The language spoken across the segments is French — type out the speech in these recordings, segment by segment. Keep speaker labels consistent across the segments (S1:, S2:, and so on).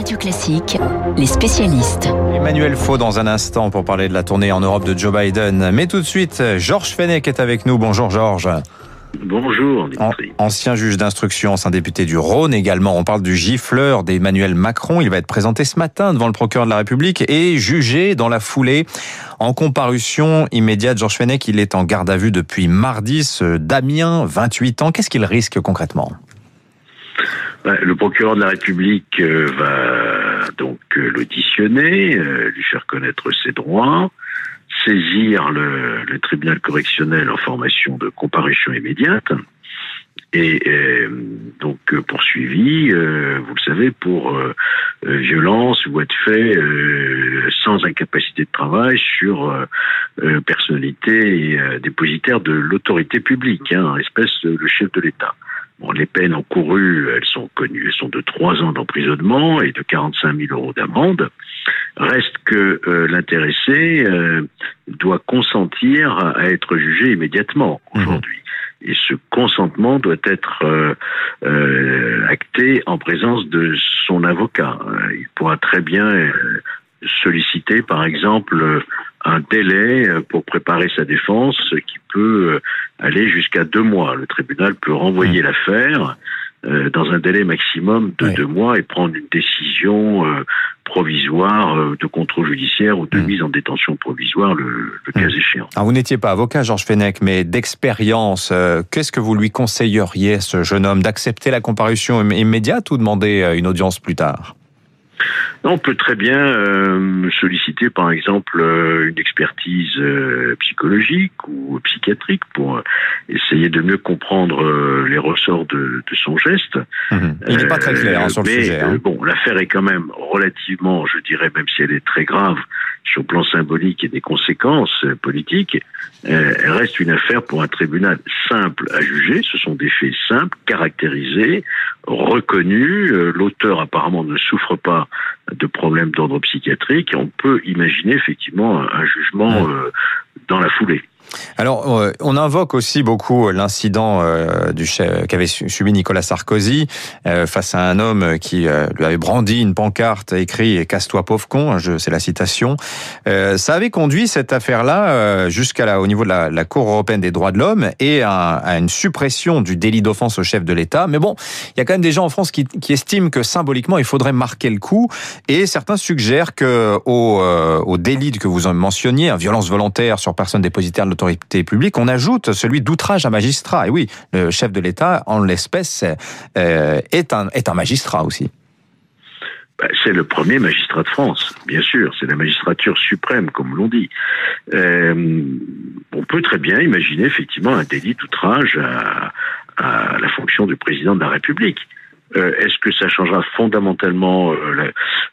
S1: Radio Classique, les spécialistes.
S2: Emmanuel Faux dans un instant pour parler de la tournée en Europe de Joe Biden. Mais tout de suite, Georges Fenech est avec nous. Bonjour Georges.
S3: Bonjour, Dimitri.
S2: Ancien juge d'instruction, ancien député du Rhône également. On parle du gifleur d'Emmanuel Macron. Il va être présenté ce matin devant le procureur de la République et jugé dans la foulée. En comparution immédiate, Georges Fenech, il est en garde à vue depuis mardi. Ce Damien, 28 ans, qu'est-ce qu'il risque concrètement?
S3: Le procureur de la République euh, va donc euh, l'auditionner, euh, lui faire connaître ses droits, saisir le, le, tribunal correctionnel en formation de comparution immédiate et donc poursuivi, vous le savez, pour violence ou être fait sans incapacité de travail sur personnalité dépositaire de l'autorité publique, hein, en espèce le chef de l'État. Bon, les peines encourues, elles sont connues, elles sont de trois ans d'emprisonnement et de 45 000 euros d'amende. Reste que euh, l'intéressé euh, doit consentir à être jugé immédiatement mmh. aujourd'hui. Et ce consentement doit être euh, acté en présence de son avocat. Il pourra très bien solliciter, par exemple, un délai pour préparer sa défense qui peut euh, aller jusqu'à deux mois. Le tribunal peut renvoyer mmh. l'affaire euh, dans un délai maximum de deux mois et prendre une décision euh, provisoire de contrôle judiciaire ou de mmh. mise en détention provisoire le, cas mmh. échéant.
S2: Alors vous n'étiez pas avocat, Georges Fenech, mais d'expérience, qu'est-ce que vous lui conseilleriez, ce jeune homme, d'accepter la comparution immédiate ou demander une audience plus tard?
S3: On peut très bien euh, solliciter, par exemple, euh, une expertise euh, psychologique ou psychiatrique pour essayer de mieux comprendre les ressorts de, son geste.
S2: Mhm. Il n'est pas très clair hein, sur le sujet. Hein.
S3: bon, l'affaire est quand même relativement, je dirais, même si elle est très grave sur le plan symbolique et des conséquences politiques, elle reste une affaire pour un tribunal simple à juger. Ce sont des faits simples, caractérisés, reconnus. L'auteur apparemment ne souffre pas de problèmes d'ordre psychiatrique, on peut imaginer effectivement un jugement euh, dans la foulée.
S2: Alors, euh, on invoque aussi beaucoup euh, l'incident euh, qu'avait subi Nicolas Sarkozy face à un homme qui lui avait brandi une pancarte écrit "Casse-toi pauvre con", hein, c'est la citation. ça avait conduit cette affaire-là jusqu'à au niveau de la, Cour européenne des droits de l'homme et à, une suppression du délit d'offense au chef de l'État. Mais bon, il y a quand même des gens en France qui, estiment que symboliquement, il faudrait marquer le coup, et certains suggèrent que au, délit que vous mentionniez, violence volontaire sur personne dépositaire l'autorité publique, on ajoute celui d'outrage à magistrat. Et oui, le chef de l'État, en l'espèce, euh, est, un, est un magistrat aussi.
S3: Bah, c'est le premier magistrat de France, bien sûr. C'est la magistrature suprême, comme l'on dit. Euh, on peut très bien imaginer effectivement un délit d'outrage à, la fonction du président de la République. Euh, est-ce que ça changera fondamentalement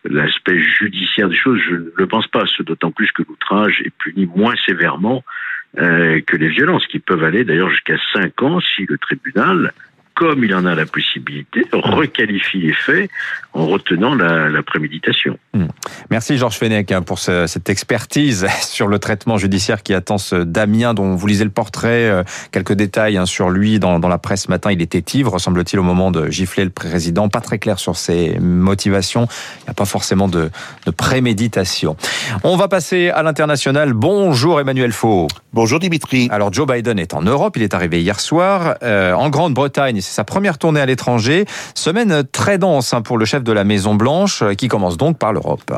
S3: l'aspect judiciaire des choses? Je ne le pense pas, d'autant plus que l'outrage est puni moins sévèrement que les violences, qui peuvent aller d'ailleurs jusqu'à 5 ans si le tribunal comme il en a la possibilité, requalifie les faits en retenant la, préméditation. Hmm.
S2: Merci Georges Fenech hein, pour cette expertise sur le traitement judiciaire qui attend ce Damien dont vous lisez le portrait, euh, quelques détails hein, sur lui dans, la presse ce matin. Il était ivre, semble-t-il, au moment de gifler le président. Pas très clair sur ses motivations. Il n'y a pas forcément de, préméditation. On va passer à l'international. Bonjour Emmanuel Faux.
S4: Bonjour Dimitri.
S2: Alors Joe Biden est en Europe. Il est arrivé hier soir. Euh, en Grande-Bretagne, c'est sa première tournée à l'étranger. Semaine très dense hein, pour le chef de la Maison Blanche, euh, qui commence donc par l'Europe.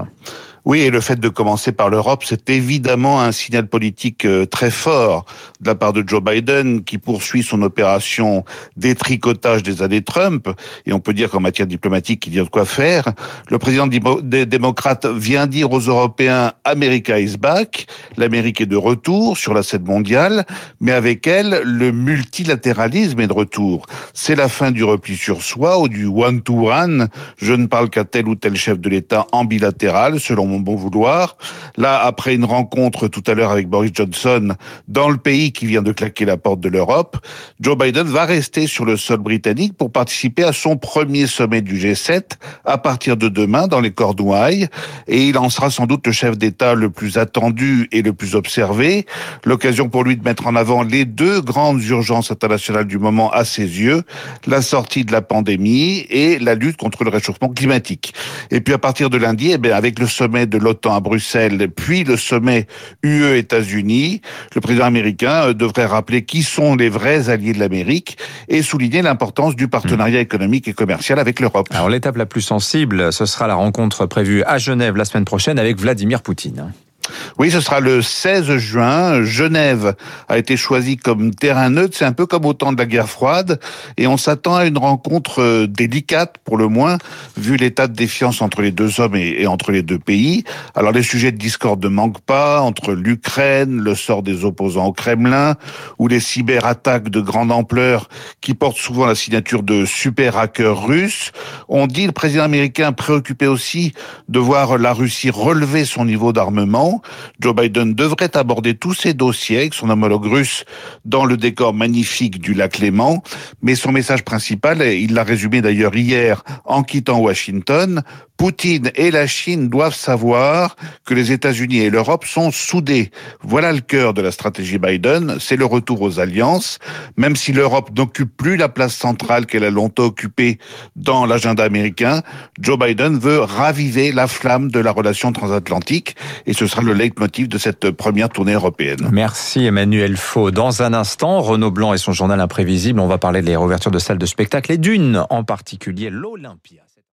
S4: Oui, et le fait de commencer par l'Europe, c'est évidemment un signal politique euh, très fort de la part de Joe Biden, qui poursuit son opération détricotage des années Trump. Et on peut dire qu'en matière diplomatique, il y a de quoi faire. Le président des démocrates vient dire aux Européens America is back, l'Amérique est de retour sur la scène mondiale, mais avec elle, le multilatéralisme est de retour. C'est la fin du repli sur soi ou du one-to-one. Je ne parle qu'à tel ou tel chef de l'État en bilatéral, selon mon bon vouloir. Là, après une rencontre tout à l'heure avec Boris Johnson dans le pays qui vient de claquer la porte de l'Europe, Joe Biden va rester sur le sol britannique pour participer à son premier sommet du G7 à partir de demain dans les Cornouailles et il en sera sans doute le chef d'État le plus attendu et le plus observé. L'occasion pour lui de mettre en avant les deux grandes urgences internationales du moment à ses yeux, la sortie de la pandémie et la lutte contre le réchauffement climatique. Et puis à partir de lundi, eh bien, avec le sommet de l'OTAN à Bruxelles, puis le sommet UE-États-Unis, le président américain euh, devrait rappeler qui sont les vrais alliés de l'Amérique et souligner l'importance du partenariat économique et commercial avec l'Europe.
S2: Alors l'étape la plus sensible, ce sera la rencontre prévue à Genève la semaine prochaine avec Vladimir Poutine.
S4: Oui, ce sera le 16 juin. Genève a été choisie comme terrain neutre. C'est un peu comme au temps de la guerre froide. Et on s'attend à une rencontre euh, délicate, pour le moins, vu l'état de défiance entre les deux hommes et, entre les deux pays. Alors les sujets de discorde ne manquent pas, entre l'Ukraine, le sort des opposants au Kremlin, ou les cyberattaques de grande ampleur qui portent souvent la signature de super hackers russes. On dit le président américain préoccupé aussi de voir la Russie relever son niveau d'armement. Joe Biden devrait aborder tous ces dossiers avec son homologue russe dans le décor magnifique du lac Léman. Mais son message principal, il l'a résumé d'ailleurs hier en quittant Washington, Poutine et la Chine doivent savoir que les États-Unis et l'Europe sont soudés. Voilà le cœur de la stratégie Biden, c'est le retour aux alliances. Même si l'Europe n'occupe plus la place centrale qu'elle a longtemps occupée dans l'agenda américain, Joe Biden veut raviver la flamme de la relation transatlantique et ce sera le leitmotiv de cette première tournée européenne.
S2: Merci Emmanuel Faux. Dans un instant, Renaud Blanc et son journal imprévisible, on va parler des réouvertures de salles de spectacle et d'une en particulier l'Olympia.